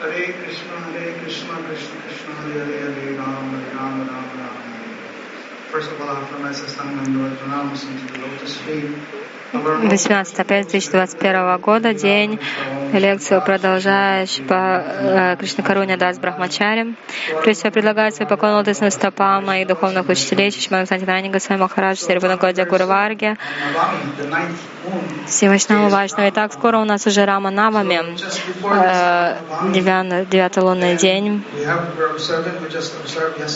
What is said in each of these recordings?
Krishna, Hare Krishna, Krishna Krishna, Hare Hare, Hare Ram, Hare Ram, Ram Ram. First of all, I offer my Sastangan Pranams into the lotus feet. 18 апреля 2021 года, день, лекцию продолжаешь по э, Кришна Каруня Дас Брахмачари. Прежде всего, предлагаю свои поклоны лотосным стопам моих духовных учителей, Чичмана Сантинани Госвами Махарадж, Серебанагодя Гурварги, все Вайшнавы Вайшнавы. Итак, скоро у нас уже Рама Навами, э, девятый лунный день.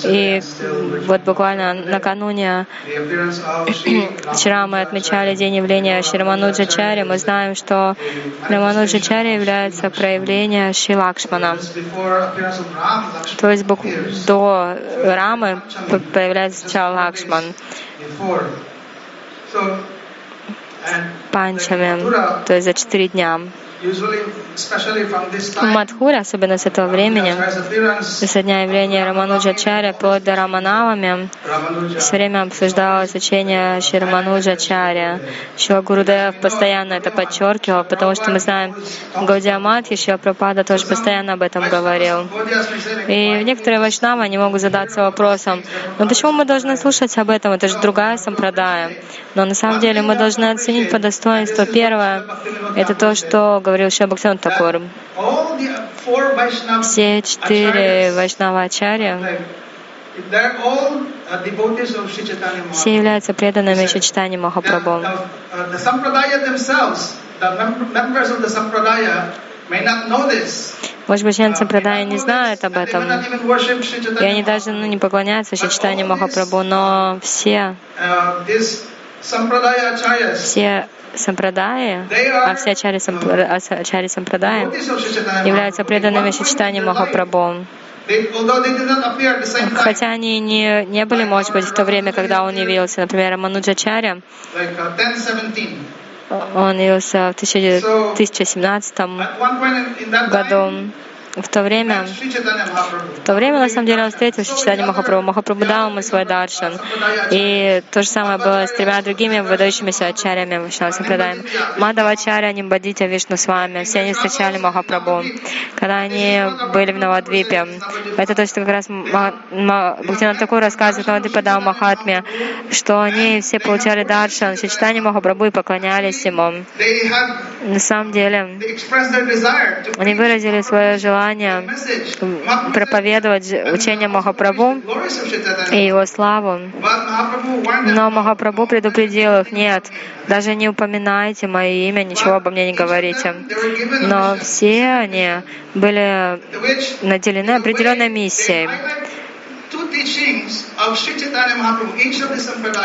И вот буквально накануне, вчера мы отмечали день явления проявление Шримануджачари, мы знаем, что Шримануджачари является проявлением Шилакшмана. То есть до Рамы появляется Чалакшман. Панчами, то есть за четыре дня. В Мадхуре, особенно с этого времени, со дня явления Рамануджачаря до Раманавами, все время обсуждалось учение Ширамануджачаря. Шила Гурудев постоянно это подчеркивал, потому что мы знаем, Гаудиамат, еще Пропада тоже постоянно об этом говорил. И некоторые вайшнавы, они могут задаться вопросом, ну почему мы должны слушать об этом? Это же другая сампрадая. Но на самом деле мы должны оценить по достоинству. Первое — это то, что говорил Шабхактан Такур. Все четыре Вайшнавачарья все являются преданными Шичтани Махапрабху. Может быть, члены Сампрадая не знают об этом, и они даже ну, не поклоняются Шичтани Махапрабху, но все все сампрадаи, а все ачари, ачари сампрадаи являются преданными сочетания Махапрабху. Хотя они не, не были, может быть, в то время, когда он явился. Например, Мануджачаря, он явился в 1017 году в то время, в то время, на самом деле, он встретил Читание Махапрабху. Махапрабху дал ему свой даршан. И то же самое было с тремя другими выдающимися ачарями Вишнава Сампрадаем. Мадава Ачаря, Нимбадитя, Вишну с вами. Все они встречали Махапрабху. Когда они были в Навадвипе. Это то, что как раз Бхактинат такой рассказывает Навадвипада Махатме, что они все получали даршан, Читание Махапрабху и поклонялись ему. На самом деле, они выразили свое желание желание проповедовать учение Махапрабху и его славу. Но Махапрабху предупредил их, нет, даже не упоминайте мое имя, ничего обо мне не говорите. Но все они были наделены определенной миссией.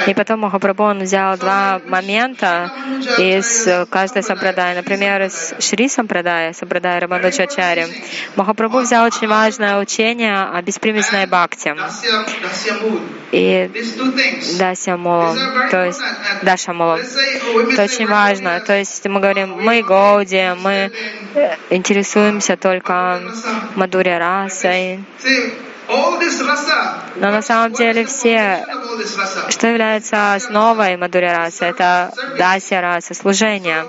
И потом Махапрабху он взял два момента из каждой сампрадая. Например, из Шри Сампрадая, Сампрадая Рамануджачари. Махапрабху взял очень важное учение о беспримесной бхакти. И Дасямолу, то есть Дашамолу. Это очень важно. То есть мы говорим, мы Гоуди, мы интересуемся только Мадуря расой. Но на самом деле все, что является основой Мадуря раса, это дася раса, служение.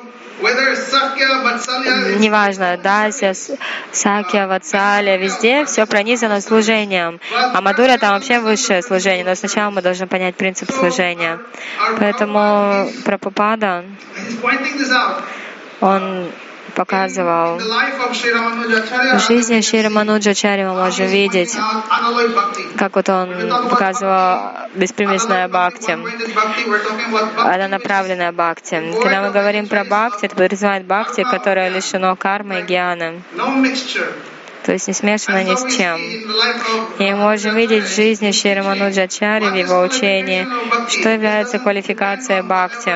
Неважно, Дася, Сакья, Вацаля, везде все пронизано служением. А Мадура там вообще высшее служение, но сначала мы должны понять принцип служения. Поэтому Прабхупада, он показывал. В жизни Шри Рамануджачари мы можем видеть, как вот он показывал беспримесная бхакти, она направленная бхакти. Когда мы говорим про бхакти, это подразумевает бхакти, которое лишено кармы и гьяны то есть не смешано ни с чем. И можем видеть в жизни Ширамануджачари, в его учении, что является квалификацией бхакти.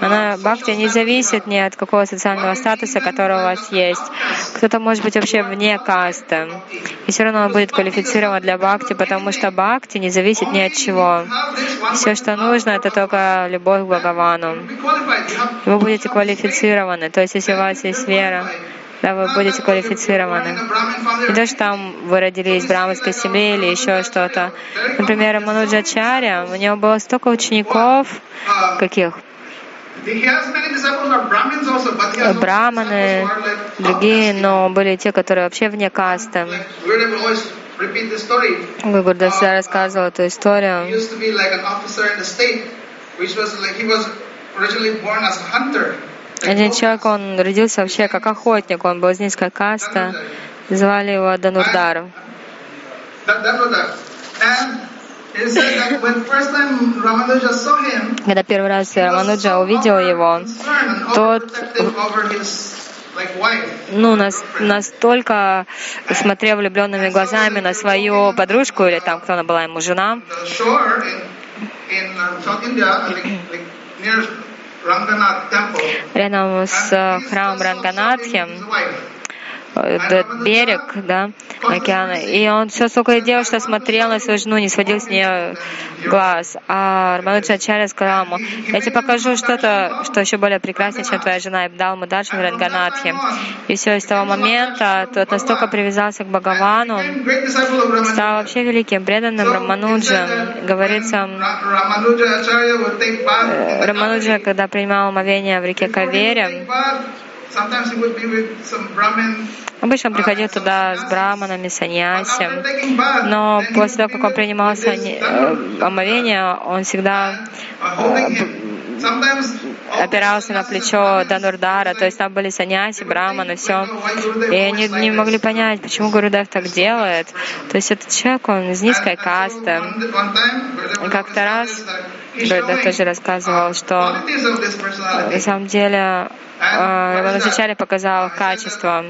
Она, бхакти не зависит ни от какого социального статуса, который у вас есть. Кто-то может быть вообще вне касты. И все равно он будет квалифицирован для бхакти, потому что бхакти не зависит ни от чего. Все, что нужно, это только любовь к Бхагавану. Вы будете квалифицированы. То есть, если у вас есть вера, да, вы будете квалифицированы. Не то, что там вы родились в браманской семье или еще что-то. Например, Мануджачаря, у него было столько учеников, каких? браманы, другие, но были те, которые вообще вне касты. Гурдев всегда рассказывал эту историю. Один человек, он родился вообще как охотник, он был из низкой касты, звали его Данурдар. Когда первый раз Рамануджа увидел его, тот ну, нас, настолько смотрел влюбленными глазами на свою подружку, или там, кто она была ему жена, рядом с храмом Ранганатхи, этот берег, да, океана. И он все столько делал, что смотрел на свою жену, не сводил с нее глаз. А Рамануджа Ачарья сказал ему, я тебе покажу что-то, что еще более прекраснее, чем твоя жена, и дал ему Даршан Ранганатхи. И все, с того момента тот настолько привязался к Бхагавану, стал вообще великим, преданным Рамануджа. Говорится, Рамануджа, когда принимал омовение в реке Кавере, Обычно он приходил туда с браманами, саньяси, но после того, как он принимал сани... Э, омовение, он всегда э, опирался на плечо Данурдара, то есть там были саньяси, браманы, все. И они не могли понять, почему Гурудев так делает. То есть этот человек, он из низкой касты. И как-то раз Гурудев тоже рассказывал, что на самом деле Рамануджачарья показал качество.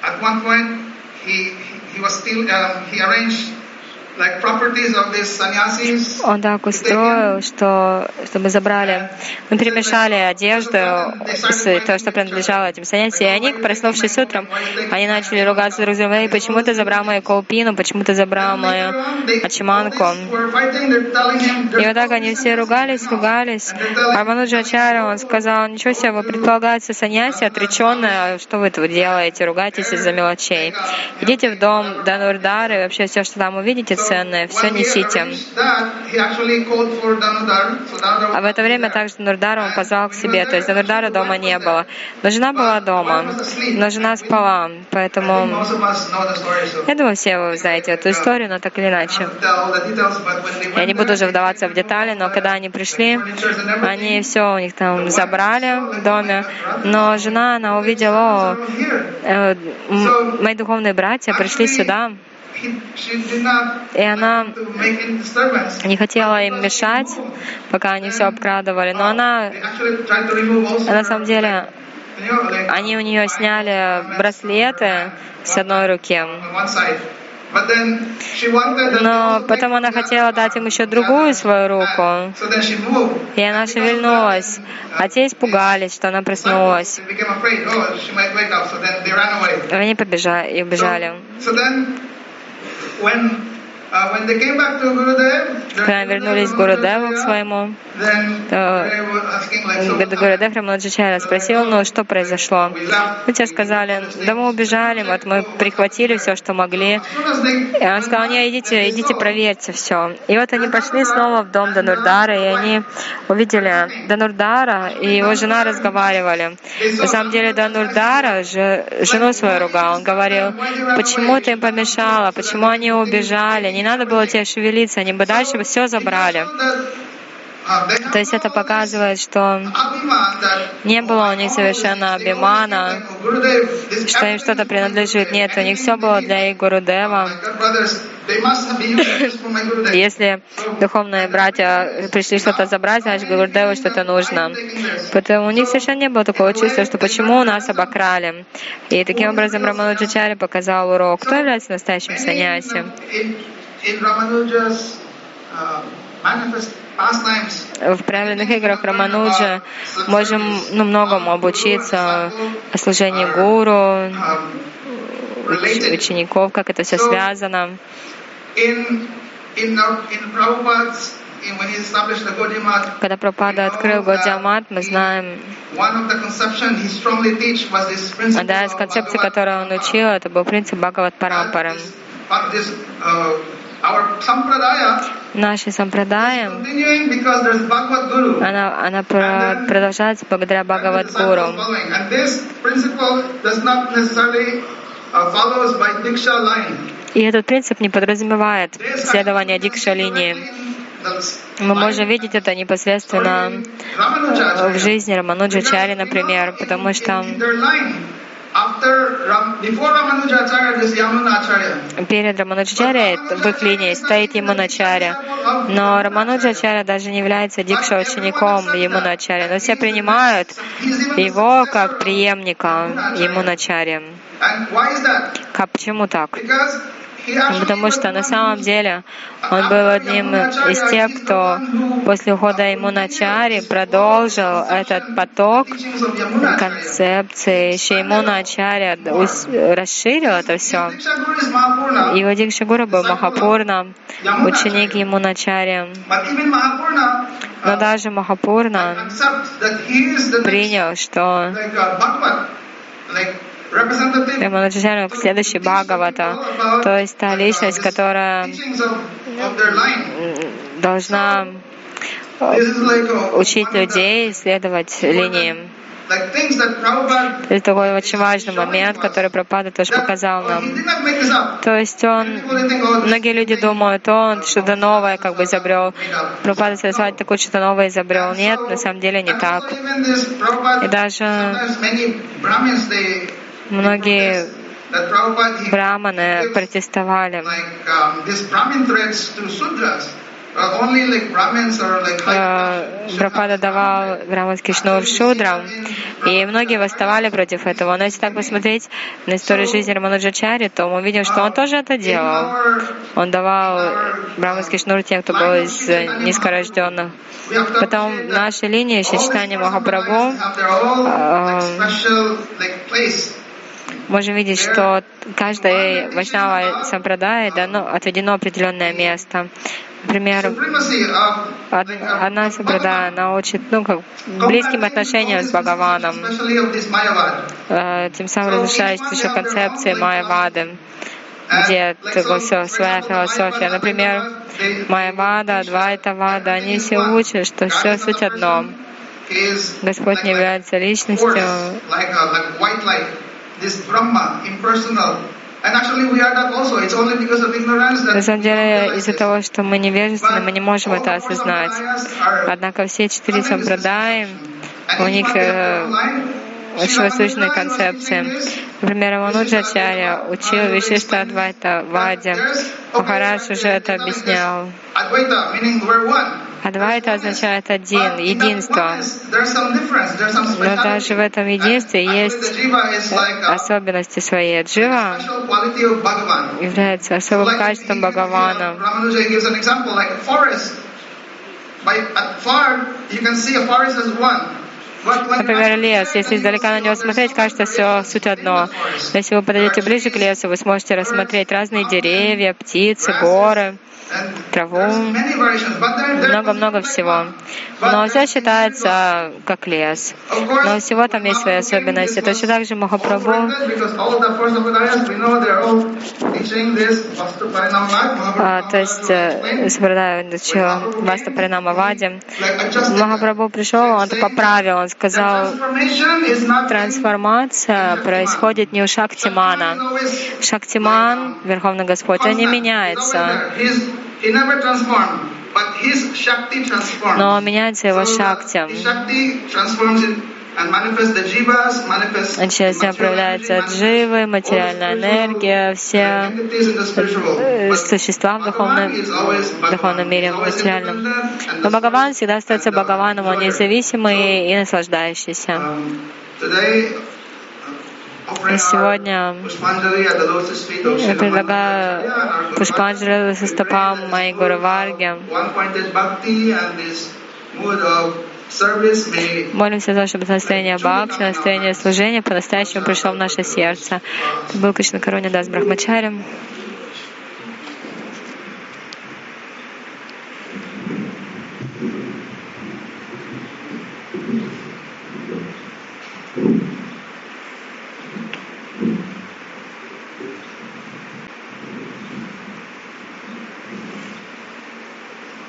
At one point, he, he was still, um, he arranged Он так устроил, что чтобы забрали, мы перемешали одежду то, что принадлежало этим саньяси, и они, проснувшись утром, они начали ругаться друг с другом, «Эй, почему ты забрал мою колпину, почему ты забрал мою ачиманку?» И вот так они все ругались, ругались. Армануджа Ачаря, он сказал, «Ничего себе, вы предполагаете саньяси, отреченное, что вы тут делаете, ругаетесь из-за мелочей. Идите в дом Данурдары, вообще все, что там увидите, ценное, все несите. А в это время также Нурдара он позвал к себе, то есть Нурдара дома не было. Но жена была дома, но жена спала, поэтому я думаю, все вы знаете эту историю, но так или иначе. Я не буду уже вдаваться в детали, но когда они пришли, они все у них там забрали в доме, но жена, она увидела, о, мои духовные братья пришли сюда, и она не хотела им мешать, пока они все обкрадывали. Но она, на самом деле, они у нее сняли браслеты с одной руки. Но потом она хотела дать им еще другую свою руку. И она шевельнулась. А те испугались, что она проснулась. Они побежали и убежали. when uh, when they came back to Gurudev, Когда вернулись к Гурудеву, к своему, то Гурудев Раманаджачаря спросил, ну что произошло? Мы тебе сказали, да мы убежали, вот мы прихватили все, что могли. И он сказал, не, идите, идите, проверьте все. И вот они пошли снова в дом Данурдара, и они увидели Данурдара, и его жена разговаривали. На самом деле Данурдара же, жену свою ругал. Он говорил, почему ты им помешала, почему они убежали, не надо было тебе шевелиться, они бы дальше все забрали. То есть это показывает, что не было у них совершенно абимана, что им что-то принадлежит. Нет, у них все было для их Гурудева. Если духовные братья пришли что-то забрать, значит Гурудеву что-то нужно. Поэтому у них совершенно не было такого чувства, что почему нас обокрали. И таким образом Рамануджачари показал урок, кто является настоящим саньяси. В правильных играх Рамануджа можем ну, многому обучиться. О служении гуру, учеников, как это все связано. Когда Прабхупада открыл Гаудиамат, мы знаем, одна из концепций, которую он учил, это был принцип Бхагават Парампары. Наши сампрадая, она, она продолжается благодаря Бхагават Гуру. И этот принцип не подразумевает следование дикша линии. Мы можем видеть это непосредственно в жизни Рамануджачари, например, потому что Перед Рамануджачаря в их линии стоит Ямуначаря. Но Рамануджачаря даже не является дикша учеником Ямуначаря. Но все принимают его как преемника Ямуначаря. Как, почему так? Потому что на самом деле он был одним из тех, кто после ухода ему на продолжил этот поток концепции. Еще ему на расширил это все. Его Дикшагура был Махапурна, ученик ему на. Но даже Махапурна принял, что Раманаджачарья следующий Бхагавата, то есть та личность, которая должна учить людей следовать линиям. Это такой очень важный момент, который Пропада тоже показал нам. То есть он, многие люди думают, он что-то новое как бы изобрел. Пропада Сарасвати такое что-то новое изобрел. Нет, на самом деле не так. И даже Многие браманы протестовали. Брапада давал браманский шнур шудрам, и многие восставали против этого. Но если так посмотреть на историю жизни Рамануджачари, то мы видим, что он тоже это делал. Он давал браманский шнур тем, кто был из низкорожденных. Потом в нашей линии Читания Махапрабху можем видеть, что каждой Вайшнава Сампрадае дано, отведено определенное место. Например, одна Сампрадая, она учит ну, как, близким отношениям с Бхагаваном, э, тем самым разрушаясь еще концепции Майявады где все, своя философия. Например, Майявада, Адвайта Вада, они все учат, что все суть одно. Господь не является личностью. На самом деле, из-за того, что мы невежественны, мы не можем это осознать. Однако все четыре сампрадаи, у них э, очень восточные концепции. Например, Амануджачарья учил Вишишта Адвайта Ваде. Махарадж уже это объяснял. Адвайта означает один, единство. Но даже в этом единстве есть особенности свои. Джива является особым качеством Бхагавана. Например, лес. Если издалека на него смотреть, кажется, все суть одно. Но если вы подойдете ближе к лесу, вы сможете рассмотреть разные деревья, птицы, горы траву, много-много всего. Но все считается как лес. Но всего там есть свои особенности. Точно так же Махапрабху а, то есть, э, соблюдаю Васта Паринама Вади. Махапрабху пришел, он это поправил, он сказал, трансформация происходит не у Шактимана. Шактиман, Верховный Господь, он не меняется. Но меняется его шакти. Через него проявляется дживы, материальная энергия, все существа в духовном, в духовном мире, в материальном. Но Бхагаван всегда остается Бхагаваном, он независимый и наслаждающийся. Сегодня я предлагаю Пушпанджали со стопам моей горы Варги. Молимся за то, чтобы состояние бхакти, состояние служения по-настоящему пришло в наше сердце. Это был Кришна Каруня Дас Брахмачарем.